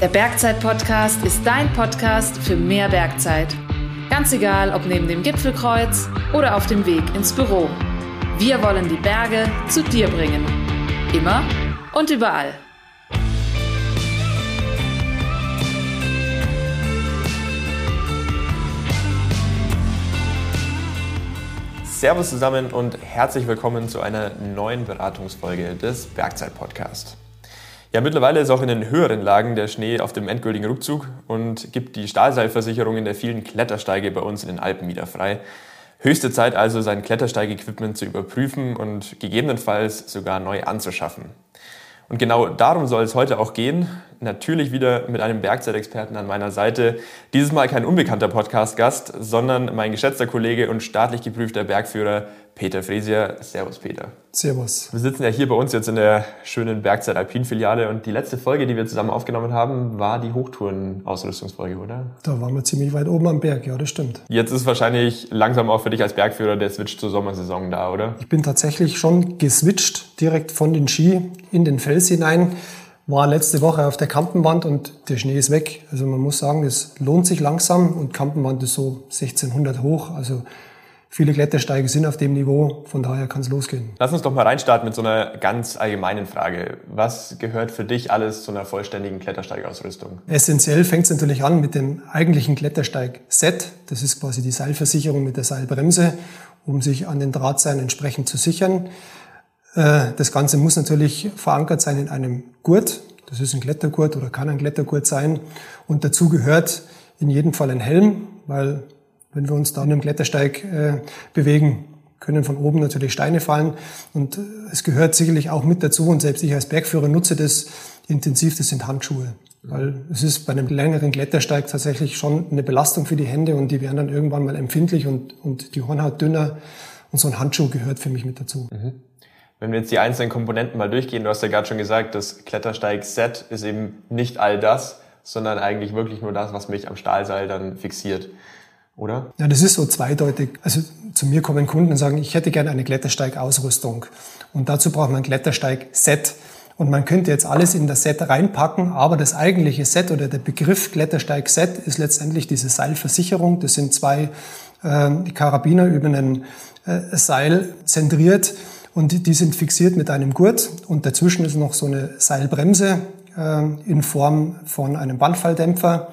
Der Bergzeit-Podcast ist dein Podcast für mehr Bergzeit. Ganz egal, ob neben dem Gipfelkreuz oder auf dem Weg ins Büro. Wir wollen die Berge zu dir bringen. Immer und überall. Servus zusammen und herzlich willkommen zu einer neuen Beratungsfolge des Bergzeit Podcast. Ja, mittlerweile ist auch in den höheren Lagen der Schnee auf dem endgültigen Rückzug und gibt die Stahlseilversicherungen der vielen Klettersteige bei uns in den Alpen wieder frei. Höchste Zeit also, sein Klettersteigequipment zu überprüfen und gegebenenfalls sogar neu anzuschaffen. Und genau darum soll es heute auch gehen. Natürlich wieder mit einem Bergzeitexperten an meiner Seite. Dieses Mal kein unbekannter Podcast-Gast, sondern mein geschätzter Kollege und staatlich geprüfter Bergführer Peter Fresier. Servus, Peter. Servus. Wir sitzen ja hier bei uns jetzt in der schönen Bergzeit Alpin Filiale und die letzte Folge, die wir zusammen aufgenommen haben, war die Hochtouren-Ausrüstungsfolge, oder? Da waren wir ziemlich weit oben am Berg, ja, das stimmt. Jetzt ist wahrscheinlich langsam auch für dich als Bergführer der Switch zur Sommersaison da, oder? Ich bin tatsächlich schon geswitcht, direkt von den Ski in den Fels hinein. War letzte Woche auf der Kampenwand und der Schnee ist weg. Also man muss sagen, es lohnt sich langsam und Kampenwand ist so 1600 hoch. Also viele Klettersteige sind auf dem Niveau, von daher kann es losgehen. Lass uns doch mal reinstarten mit so einer ganz allgemeinen Frage. Was gehört für dich alles zu einer vollständigen Klettersteigausrüstung? Essentiell fängt es natürlich an mit dem eigentlichen Klettersteig-Set. Das ist quasi die Seilversicherung mit der Seilbremse, um sich an den Drahtseilen entsprechend zu sichern. Äh, das Ganze muss natürlich verankert sein in einem Gurt. Das ist ein Klettergurt oder kann ein Klettergurt sein. Und dazu gehört in jedem Fall ein Helm, weil wenn wir uns da in einem Klettersteig äh, bewegen, können von oben natürlich Steine fallen. Und äh, es gehört sicherlich auch mit dazu, und selbst ich als Bergführer nutze das intensiv, das sind Handschuhe. Weil es ist bei einem längeren Klettersteig tatsächlich schon eine Belastung für die Hände und die werden dann irgendwann mal empfindlich und, und die Hornhaut dünner. Und so ein Handschuh gehört für mich mit dazu. Mhm. Wenn wir jetzt die einzelnen Komponenten mal durchgehen, du hast ja gerade schon gesagt, das Klettersteig-Set ist eben nicht all das, sondern eigentlich wirklich nur das, was mich am Stahlseil dann fixiert oder? Ja, das ist so zweideutig. Also zu mir kommen Kunden und sagen, ich hätte gerne eine Klettersteigausrüstung. Und dazu braucht man ein Klettersteig-Set. Und man könnte jetzt alles in das Set reinpacken, aber das eigentliche Set oder der Begriff Klettersteig-Set ist letztendlich diese Seilversicherung. Das sind zwei äh, Karabiner über ein äh, Seil zentriert und die, die, sind fixiert mit einem Gurt und dazwischen ist noch so eine Seilbremse äh, in Form von einem Bandfalldämpfer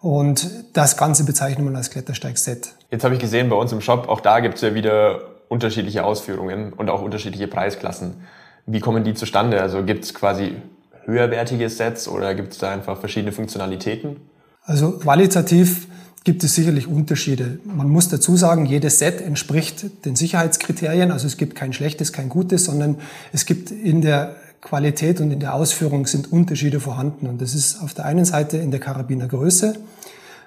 und das Ganze bezeichnet man als Klettersteig-Set. Jetzt habe ich gesehen bei uns im Shop, auch da gibt es ja wieder unterschiedliche Ausführungen und auch unterschiedliche Preisklassen. Wie kommen die zustande? Also gibt es quasi höherwertige Sets oder gibt es da einfach verschiedene Funktionalitäten? Also qualitativ gibt es sicherlich Unterschiede. Man muss dazu sagen, jedes Set entspricht den Sicherheitskriterien. Also es gibt kein schlechtes, kein gutes, sondern es gibt in der Qualität und in der Ausführung sind Unterschiede vorhanden. Und das ist auf der einen Seite in der Karabinergröße.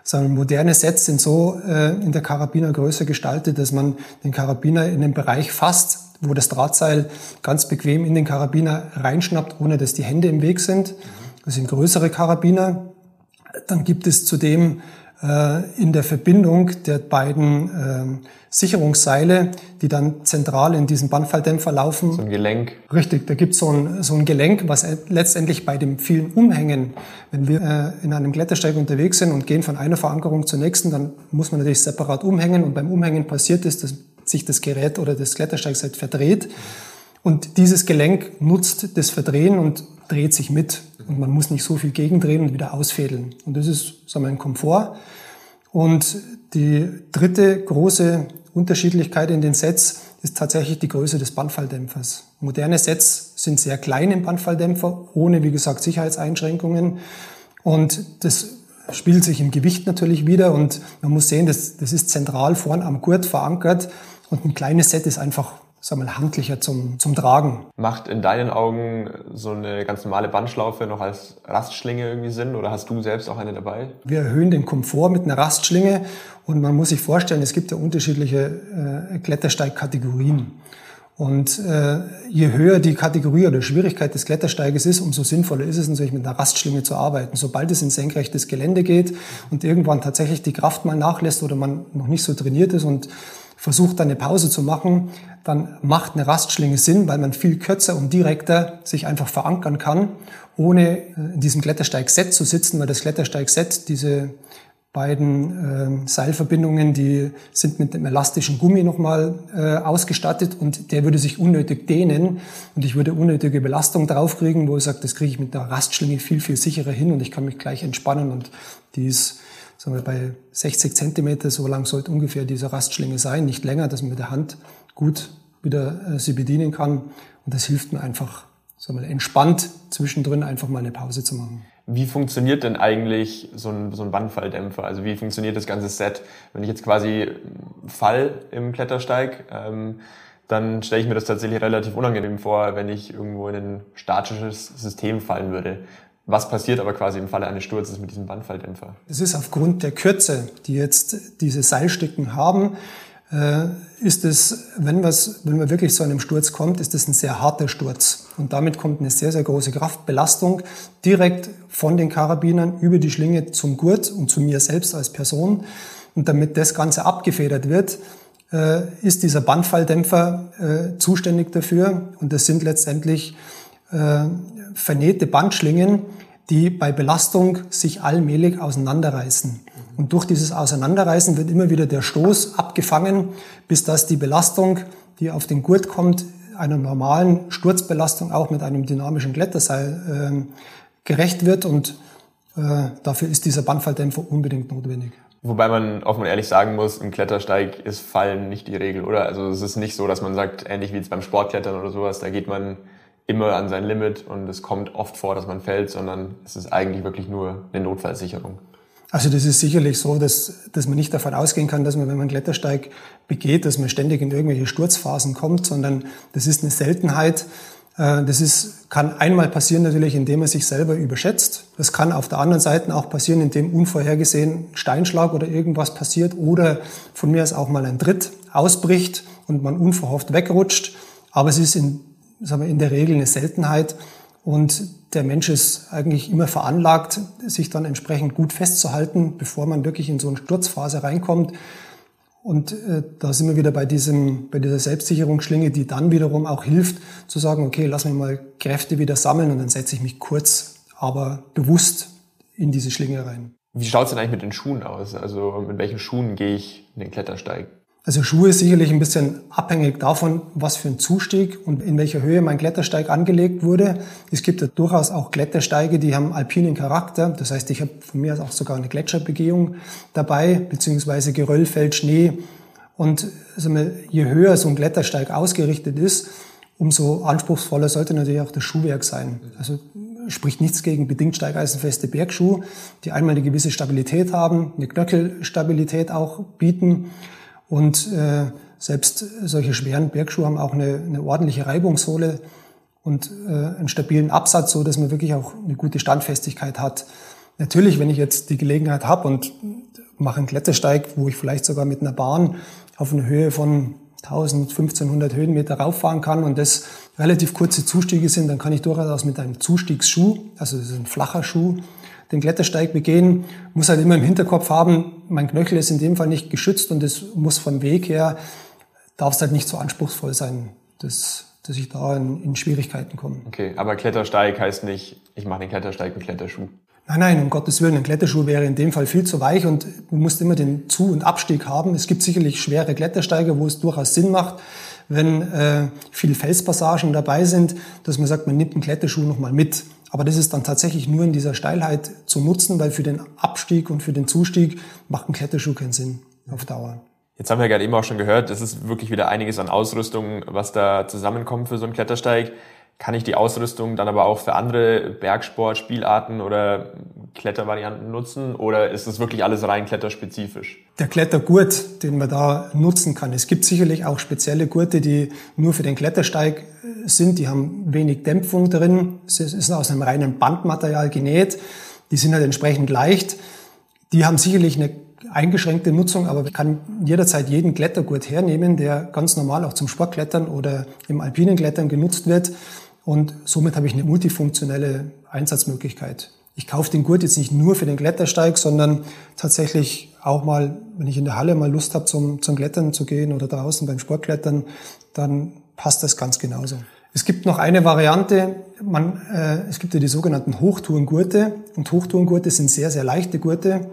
Sondern moderne Sets sind so äh, in der Karabinergröße gestaltet, dass man den Karabiner in den Bereich fasst, wo das Drahtseil ganz bequem in den Karabiner reinschnappt, ohne dass die Hände im Weg sind. Das sind größere Karabiner. Dann gibt es zudem in der Verbindung der beiden äh, Sicherungsseile, die dann zentral in diesen Bandfalldämpfer laufen. So ein Gelenk. Richtig, da gibt so es so ein Gelenk, was letztendlich bei dem vielen Umhängen, wenn wir äh, in einem Klettersteig unterwegs sind und gehen von einer Verankerung zur nächsten, dann muss man natürlich separat umhängen und beim Umhängen passiert es, dass sich das Gerät oder das Klettersteig halt verdreht. Und dieses Gelenk nutzt das Verdrehen und dreht sich mit. Und man muss nicht so viel gegendrehen und wieder ausfädeln. Und das ist, sagen wir, ein Komfort. Und die dritte große Unterschiedlichkeit in den Sets ist tatsächlich die Größe des Bandfalldämpfers. Moderne Sets sind sehr klein im Bandfalldämpfer, ohne, wie gesagt, Sicherheitseinschränkungen. Und das spielt sich im Gewicht natürlich wieder. Und man muss sehen, das, das ist zentral vorn am Gurt verankert. Und ein kleines Set ist einfach sagen wir, handlicher zum, zum Tragen. Macht in deinen Augen so eine ganz normale Bandschlaufe noch als Rastschlinge irgendwie Sinn oder hast du selbst auch eine dabei? Wir erhöhen den Komfort mit einer Rastschlinge und man muss sich vorstellen, es gibt ja unterschiedliche äh, Klettersteigkategorien. Und äh, je höher die Kategorie oder Schwierigkeit des Klettersteiges ist, umso sinnvoller ist es natürlich mit einer Rastschlinge zu arbeiten. Sobald es in senkrechtes Gelände geht und irgendwann tatsächlich die Kraft mal nachlässt oder man noch nicht so trainiert ist und versucht dann eine Pause zu machen, dann macht eine Rastschlinge Sinn, weil man viel kürzer und direkter sich einfach verankern kann, ohne äh, in diesem Klettersteig-Set zu sitzen, weil das Klettersteig-Set, diese beiden äh, Seilverbindungen, die sind mit einem elastischen Gummi nochmal äh, ausgestattet und der würde sich unnötig dehnen und ich würde unnötige Belastung draufkriegen, wo ich sage, das kriege ich mit der Rastschlinge viel, viel sicherer hin und ich kann mich gleich entspannen und die ist sagen wir, bei 60 Zentimeter, so lang sollte ungefähr diese Rastschlinge sein, nicht länger, dass man mit der Hand gut wieder äh, sie bedienen kann und das hilft mir einfach, sagen wir, entspannt zwischendrin einfach mal eine Pause zu machen. Wie funktioniert denn eigentlich so ein, so ein Bandfalldämpfer? Also wie funktioniert das ganze Set? Wenn ich jetzt quasi fall im Klettersteig, ähm, dann stelle ich mir das tatsächlich relativ unangenehm vor, wenn ich irgendwo in ein statisches System fallen würde. Was passiert aber quasi im Falle eines Sturzes mit diesem Bandfalldämpfer? Es ist aufgrund der Kürze, die jetzt diese Seilstücken haben, äh, ist es, wenn, wenn man wirklich zu einem Sturz kommt, ist es ein sehr harter Sturz. Und damit kommt eine sehr, sehr große Kraftbelastung direkt von den Karabinern über die Schlinge zum Gurt und zu mir selbst als Person. Und damit das Ganze abgefedert wird, äh, ist dieser Bandfalldämpfer äh, zuständig dafür. Und das sind letztendlich vernähte Bandschlingen, die bei Belastung sich allmählich auseinanderreißen. Und durch dieses Auseinanderreißen wird immer wieder der Stoß abgefangen, bis dass die Belastung, die auf den Gurt kommt, einer normalen Sturzbelastung auch mit einem dynamischen Kletterseil äh, gerecht wird. Und äh, dafür ist dieser Bandfalldämpfer unbedingt notwendig. Wobei man offen und ehrlich sagen muss, im Klettersteig ist Fallen nicht die Regel, oder? Also es ist nicht so, dass man sagt, ähnlich wie jetzt beim Sportklettern oder sowas, da geht man immer an sein Limit und es kommt oft vor, dass man fällt, sondern es ist eigentlich wirklich nur eine Notfallsicherung. Also das ist sicherlich so, dass, dass man nicht davon ausgehen kann, dass man, wenn man Klettersteig begeht, dass man ständig in irgendwelche Sturzphasen kommt, sondern das ist eine Seltenheit. Äh, das ist, kann einmal passieren natürlich, indem man sich selber überschätzt. Das kann auf der anderen Seite auch passieren, indem unvorhergesehen Steinschlag oder irgendwas passiert oder von mir aus auch mal ein Tritt ausbricht und man unverhofft wegrutscht. Aber es ist in, sagen wir, in der Regel eine Seltenheit. Und der Mensch ist eigentlich immer veranlagt, sich dann entsprechend gut festzuhalten, bevor man wirklich in so eine Sturzphase reinkommt. Und äh, da sind wir wieder bei diesem, bei dieser Selbstsicherungsschlinge, die dann wiederum auch hilft, zu sagen, okay, lass mich mal Kräfte wieder sammeln und dann setze ich mich kurz, aber bewusst in diese Schlinge rein. Wie schaut es denn eigentlich mit den Schuhen aus? Also mit welchen Schuhen gehe ich in den Klettersteig? Also Schuhe ist sicherlich ein bisschen abhängig davon, was für ein Zustieg und in welcher Höhe mein Klettersteig angelegt wurde. Es gibt ja durchaus auch Klettersteige, die haben alpinen Charakter. Das heißt, ich habe von mir aus auch sogar eine Gletscherbegehung dabei, beziehungsweise Geröll fällt Schnee. Und je höher so ein Klettersteig ausgerichtet ist, umso anspruchsvoller sollte natürlich auch das Schuhwerk sein. Also spricht nichts gegen bedingt steigeisenfeste Bergschuhe, die einmal eine gewisse Stabilität haben, eine Knöchelstabilität auch bieten und äh, selbst solche schweren Bergschuhe haben auch eine, eine ordentliche Reibungssohle und äh, einen stabilen Absatz, so dass man wirklich auch eine gute Standfestigkeit hat. Natürlich, wenn ich jetzt die Gelegenheit habe und mache einen Klettersteig, wo ich vielleicht sogar mit einer Bahn auf eine Höhe von 1000, 1500 Höhenmeter rauffahren kann und das relativ kurze Zustiege sind, dann kann ich durchaus mit einem Zustiegsschuh, also das ist ein flacher Schuh, den Klettersteig begehen, muss halt immer im Hinterkopf haben, mein Knöchel ist in dem Fall nicht geschützt und es muss vom Weg her, darf es halt nicht so anspruchsvoll sein, dass, dass ich da in, in Schwierigkeiten komme. Okay, aber Klettersteig heißt nicht, ich mache den Klettersteig mit Kletterschuh. Nein, nein, um Gottes Willen, ein Kletterschuh wäre in dem Fall viel zu weich und du musst immer den Zu- und Abstieg haben. Es gibt sicherlich schwere Klettersteige, wo es durchaus Sinn macht, wenn äh, viele Felspassagen dabei sind, dass man sagt, man nimmt einen Kletterschuh nochmal mit. Aber das ist dann tatsächlich nur in dieser Steilheit zu nutzen, weil für den Abstieg und für den Zustieg macht ein Kletterschuh keinen Sinn auf Dauer. Jetzt haben wir gerade eben auch schon gehört, es ist wirklich wieder einiges an Ausrüstung, was da zusammenkommt für so einen Klettersteig. Kann ich die Ausrüstung dann aber auch für andere Bergsport-Spielarten oder Klettervarianten nutzen oder ist es wirklich alles rein kletterspezifisch? Der Klettergurt, den man da nutzen kann. Es gibt sicherlich auch spezielle Gurte, die nur für den Klettersteig äh, sind. Die haben wenig Dämpfung drin. Es ist aus einem reinen Bandmaterial genäht. Die sind halt entsprechend leicht. Die haben sicherlich eine eingeschränkte Nutzung, aber ich kann jederzeit jeden Klettergurt hernehmen, der ganz normal auch zum Sportklettern oder im alpinen Klettern genutzt wird. Und somit habe ich eine multifunktionelle Einsatzmöglichkeit. ich kaufe den Gurt jetzt nicht nur für den Klettersteig, sondern tatsächlich auch mal, wenn ich in der Halle mal Lust habe, zum, zum Klettern zu gehen oder draußen beim Sportklettern, dann passt das ganz genauso. Es gibt noch eine Variante, man, äh, es gibt ja die sogenannten Hochtourengurte und Hochtourengurte sind sehr, sehr leichte Gurte,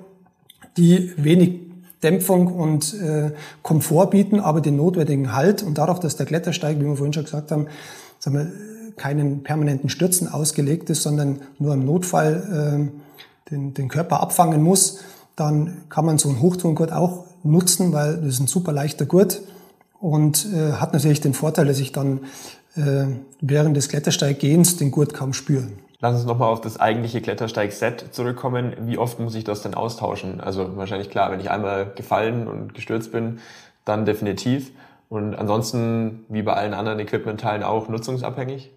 die wenig Dämpfung und äh, Komfort bieten, aber den notwendigen Halt und dadurch, dass der Klettersteig, wie wir vorhin schon gesagt haben, sagen wir, keinen permanenten Stürzen ausgelegt ist, sondern nur im Notfall äh, den, den Körper abfangen muss, dann kann man so einen Hochtourengurt auch nutzen, weil das ist ein super leichter Gurt und äh, hat natürlich den Vorteil, dass ich dann äh, während des Klettersteiggehens den Gurt kaum spüre. Lass uns nochmal auf das eigentliche Klettersteig-Set zurückkommen. Wie oft muss ich das denn austauschen? Also wahrscheinlich klar, wenn ich einmal gefallen und gestürzt bin, dann definitiv. Und ansonsten, wie bei allen anderen Equipmentteilen auch, nutzungsabhängig?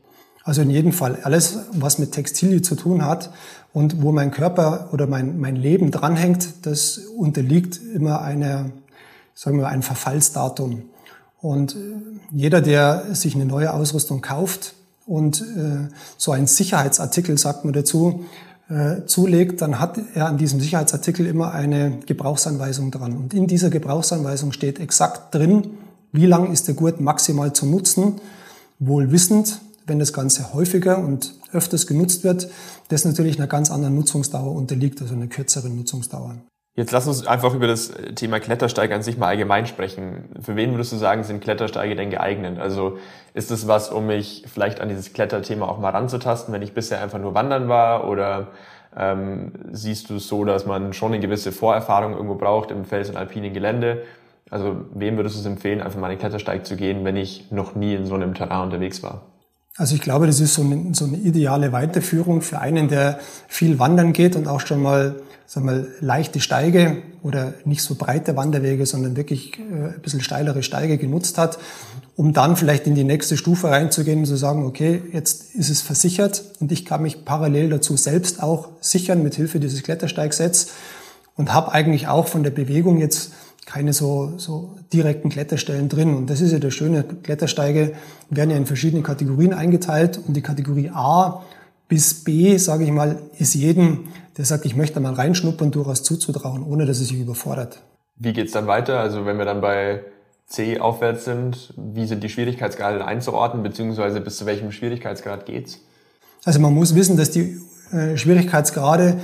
Also in jedem Fall alles, was mit Textilien zu tun hat und wo mein Körper oder mein, mein Leben dranhängt, das unterliegt immer einer, sagen wir, ein Verfallsdatum. Und äh, jeder, der sich eine neue Ausrüstung kauft und äh, so einen Sicherheitsartikel, sagt man dazu, äh, zulegt, dann hat er an diesem Sicherheitsartikel immer eine Gebrauchsanweisung dran. Und in dieser Gebrauchsanweisung steht exakt drin, wie lang ist der Gurt maximal zu nutzen, wohl wissend, wenn das Ganze häufiger und öfters genutzt wird, das natürlich einer ganz anderen Nutzungsdauer unterliegt, also einer kürzeren Nutzungsdauer. Jetzt lass uns einfach über das Thema Klettersteige an sich mal allgemein sprechen. Für wen würdest du sagen, sind Klettersteige denn geeignet? Also ist es was, um mich vielleicht an dieses Kletterthema auch mal ranzutasten, wenn ich bisher einfach nur wandern war? Oder ähm, siehst du es so, dass man schon eine gewisse Vorerfahrung irgendwo braucht im Fels- und alpinen Gelände? Also wem würdest du es empfehlen, einfach mal einen Klettersteig zu gehen, wenn ich noch nie in so einem Terrain unterwegs war? Also ich glaube, das ist so eine, so eine ideale Weiterführung für einen, der viel wandern geht und auch schon mal, sagen wir, leichte Steige oder nicht so breite Wanderwege, sondern wirklich äh, ein bisschen steilere Steige genutzt hat, um dann vielleicht in die nächste Stufe reinzugehen und zu sagen, okay, jetzt ist es versichert und ich kann mich parallel dazu selbst auch sichern mit Hilfe dieses Klettersteigsets und habe eigentlich auch von der Bewegung jetzt keine so, so direkten Kletterstellen drin. Und das ist ja das Schöne, Klettersteige werden ja in verschiedene Kategorien eingeteilt und die Kategorie A bis B, sage ich mal, ist jedem, der sagt, ich möchte mal reinschnuppern, durchaus zuzutrauen, ohne dass es sich überfordert. Wie geht's dann weiter? Also wenn wir dann bei C aufwärts sind, wie sind die Schwierigkeitsgrade einzuordnen, beziehungsweise bis zu welchem Schwierigkeitsgrad geht's? Also man muss wissen, dass die äh, Schwierigkeitsgrade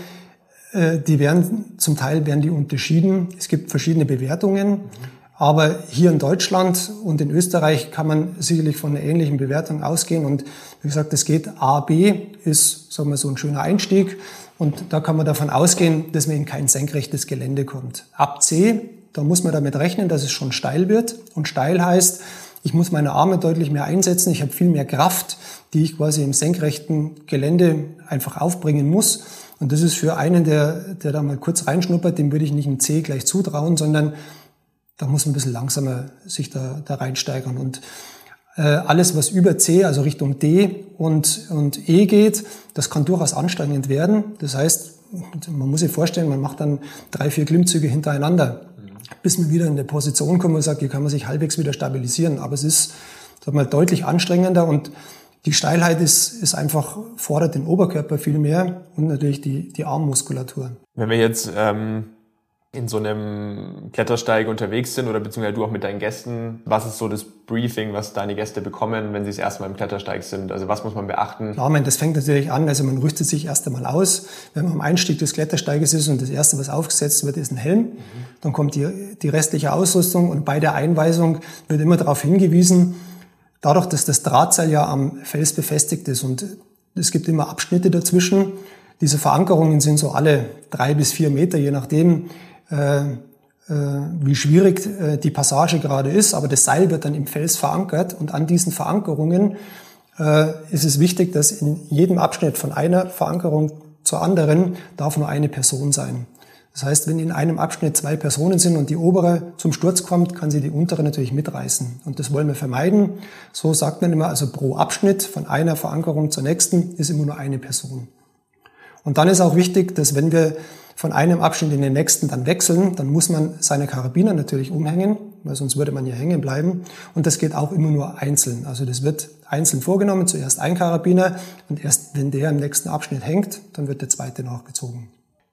die werden, zum Teil werden die unterschieden. Es gibt verschiedene Bewertungen. Aber hier in Deutschland und in Österreich kann man sicherlich von einer ähnlichen Bewertung ausgehen. Und wie gesagt, es geht A, B ist, sagen wir, so ein schöner Einstieg. Und da kann man davon ausgehen, dass man in kein senkrechtes Gelände kommt. Ab C, da muss man damit rechnen, dass es schon steil wird. Und steil heißt, ich muss meine Arme deutlich mehr einsetzen. Ich habe viel mehr Kraft, die ich quasi im senkrechten Gelände einfach aufbringen muss. Und das ist für einen, der, der da mal kurz reinschnuppert, dem würde ich nicht ein C gleich zutrauen, sondern da muss man ein bisschen langsamer sich da, da reinsteigern. Und äh, alles, was über C, also Richtung D und, und E geht, das kann durchaus anstrengend werden. Das heißt, man muss sich vorstellen, man macht dann drei, vier Klimmzüge hintereinander, bis man wieder in eine Position kommt und sagt, hier kann man sich halbwegs wieder stabilisieren. Aber es ist sag mal, deutlich anstrengender und die Steilheit ist, ist einfach, fordert den Oberkörper viel mehr und natürlich die, die Armmuskulatur. Wenn wir jetzt ähm, in so einem Klettersteig unterwegs sind oder beziehungsweise du auch mit deinen Gästen, was ist so das Briefing, was deine Gäste bekommen, wenn sie das erste Mal im Klettersteig sind? Also was muss man beachten? Klar, man, das fängt natürlich an, also man rüstet sich erst einmal aus. Wenn man am Einstieg des Klettersteiges ist und das erste, was aufgesetzt wird, ist ein Helm, mhm. dann kommt die, die restliche Ausrüstung und bei der Einweisung wird immer darauf hingewiesen, dadurch, dass das Drahtseil ja am Fels befestigt ist und es gibt immer Abschnitte dazwischen, diese Verankerungen sind so alle drei bis vier Meter, je nachdem, äh, äh, wie schwierig äh, die Passage gerade ist. Aber das Seil wird dann im Fels verankert und an diesen Verankerungen äh, ist es wichtig, dass in jedem Abschnitt von einer Verankerung zur anderen darf nur eine Person sein. Das heißt, wenn in einem Abschnitt zwei Personen sind und die obere zum Sturz kommt, kann sie die untere natürlich mitreißen. Und das wollen wir vermeiden. So sagt man immer, also pro Abschnitt von einer Verankerung zur nächsten ist immer nur eine Person. Und dann ist auch wichtig, dass wenn wir von einem Abschnitt in den nächsten dann wechseln, dann muss man seine Karabiner natürlich umhängen, weil sonst würde man ja hängen bleiben. Und das geht auch immer nur einzeln. Also das wird einzeln vorgenommen, zuerst ein Karabiner und erst wenn der im nächsten Abschnitt hängt, dann wird der zweite nachgezogen.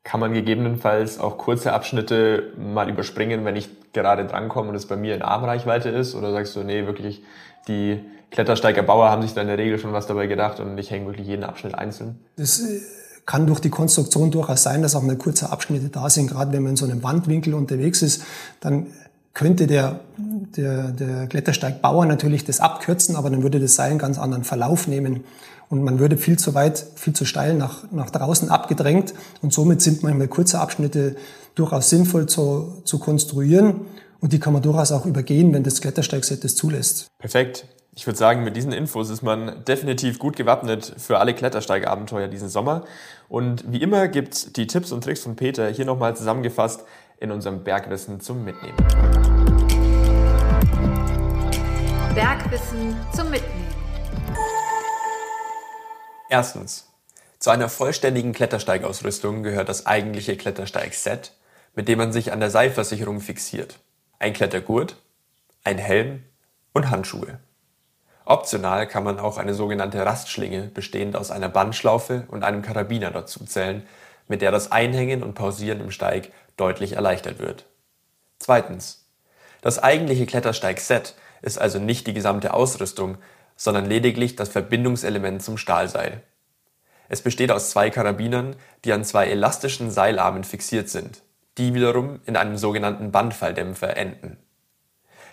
Kann man gegebenenfalls auch kurze Abschnitte mal überspringen, wenn ich gerade drankomme und es bei mir in Armreichweite ist? Oder sagst du, nee, wirklich, die Klettersteigerbauer haben sich da in der Regel schon was dabei gedacht und ich hänge wirklich jeden Abschnitt einzeln? Das äh, kann durch die Konstruktion durchaus sein, dass auch mal kurze Abschnitte da sind. Gerade wenn man in so einem Wandwinkel unterwegs ist, dann könnte der, der, der Klettersteigbauer natürlich das abkürzen, aber dann würde das Seil einen ganz anderen Verlauf nehmen. Und man würde viel zu weit, viel zu steil nach, nach draußen abgedrängt. Und somit sind manchmal kurze Abschnitte durchaus sinnvoll zu, zu konstruieren. Und die kann man durchaus auch übergehen, wenn das Klettersteigset das zulässt. Perfekt. Ich würde sagen, mit diesen Infos ist man definitiv gut gewappnet für alle Klettersteigabenteuer diesen Sommer. Und wie immer gibt's die Tipps und Tricks von Peter hier nochmal zusammengefasst in unserem Bergwissen zum Mitnehmen. Bergwissen zum Mitnehmen. Erstens. Zu einer vollständigen Klettersteigausrüstung gehört das eigentliche Klettersteigset, mit dem man sich an der Seilversicherung fixiert. Ein Klettergurt, ein Helm und Handschuhe. Optional kann man auch eine sogenannte Rastschlinge, bestehend aus einer Bandschlaufe und einem Karabiner dazu zählen, mit der das Einhängen und Pausieren im Steig deutlich erleichtert wird. Zweitens. Das eigentliche Klettersteig-Set ist also nicht die gesamte Ausrüstung, sondern lediglich das Verbindungselement zum Stahlseil. Es besteht aus zwei Karabinern, die an zwei elastischen Seilarmen fixiert sind, die wiederum in einem sogenannten Bandfalldämpfer enden.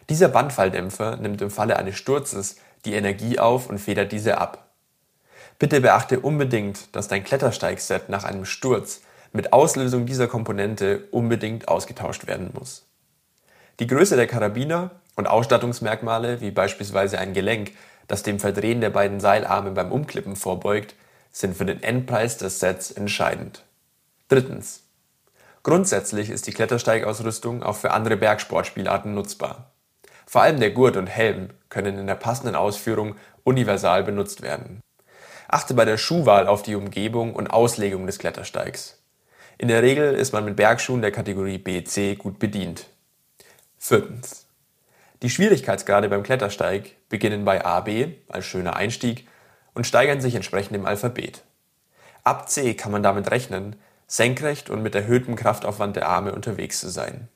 Dieser Bandfalldämpfer nimmt im Falle eines Sturzes die Energie auf und federt diese ab. Bitte beachte unbedingt, dass dein Klettersteigset nach einem Sturz mit Auslösung dieser Komponente unbedingt ausgetauscht werden muss. Die Größe der Karabiner und Ausstattungsmerkmale, wie beispielsweise ein Gelenk, das dem Verdrehen der beiden Seilarme beim Umklippen vorbeugt, sind für den Endpreis des Sets entscheidend. Drittens. Grundsätzlich ist die Klettersteigausrüstung auch für andere Bergsportspielarten nutzbar. Vor allem der Gurt und Helm können in der passenden Ausführung universal benutzt werden. Achte bei der Schuhwahl auf die Umgebung und Auslegung des Klettersteigs. In der Regel ist man mit Bergschuhen der Kategorie BC gut bedient. Viertens. Die Schwierigkeitsgrade beim Klettersteig beginnen bei AB als schöner Einstieg und steigern sich entsprechend im Alphabet. Ab C kann man damit rechnen, senkrecht und mit erhöhtem Kraftaufwand der Arme unterwegs zu sein.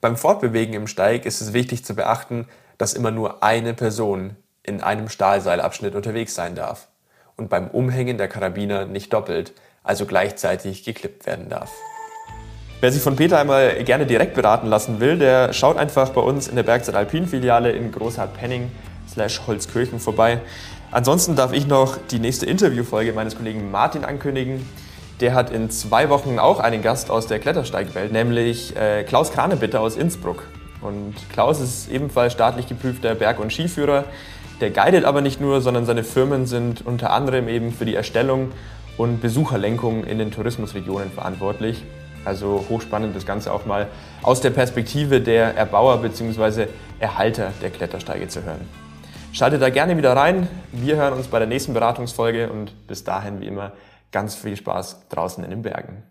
Beim Fortbewegen im Steig ist es wichtig zu beachten, dass immer nur eine Person in einem Stahlseilabschnitt unterwegs sein darf und beim Umhängen der Karabiner nicht doppelt, also gleichzeitig geklippt werden darf. Wer sich von Peter einmal gerne direkt beraten lassen will, der schaut einfach bei uns in der Bergzeit Alpin Filiale in Großhardt-Penning Holzkirchen vorbei. Ansonsten darf ich noch die nächste Interviewfolge meines Kollegen Martin ankündigen. Der hat in zwei Wochen auch einen Gast aus der Klettersteigwelt, nämlich äh, Klaus Kranebitter aus Innsbruck. Und Klaus ist ebenfalls staatlich geprüfter Berg- und Skiführer. Der guidet aber nicht nur, sondern seine Firmen sind unter anderem eben für die Erstellung und Besucherlenkung in den Tourismusregionen verantwortlich. Also hochspannend das Ganze auch mal aus der Perspektive der Erbauer bzw. Erhalter der Klettersteige zu hören. Schaltet da gerne wieder rein. Wir hören uns bei der nächsten Beratungsfolge und bis dahin wie immer ganz viel Spaß draußen in den Bergen.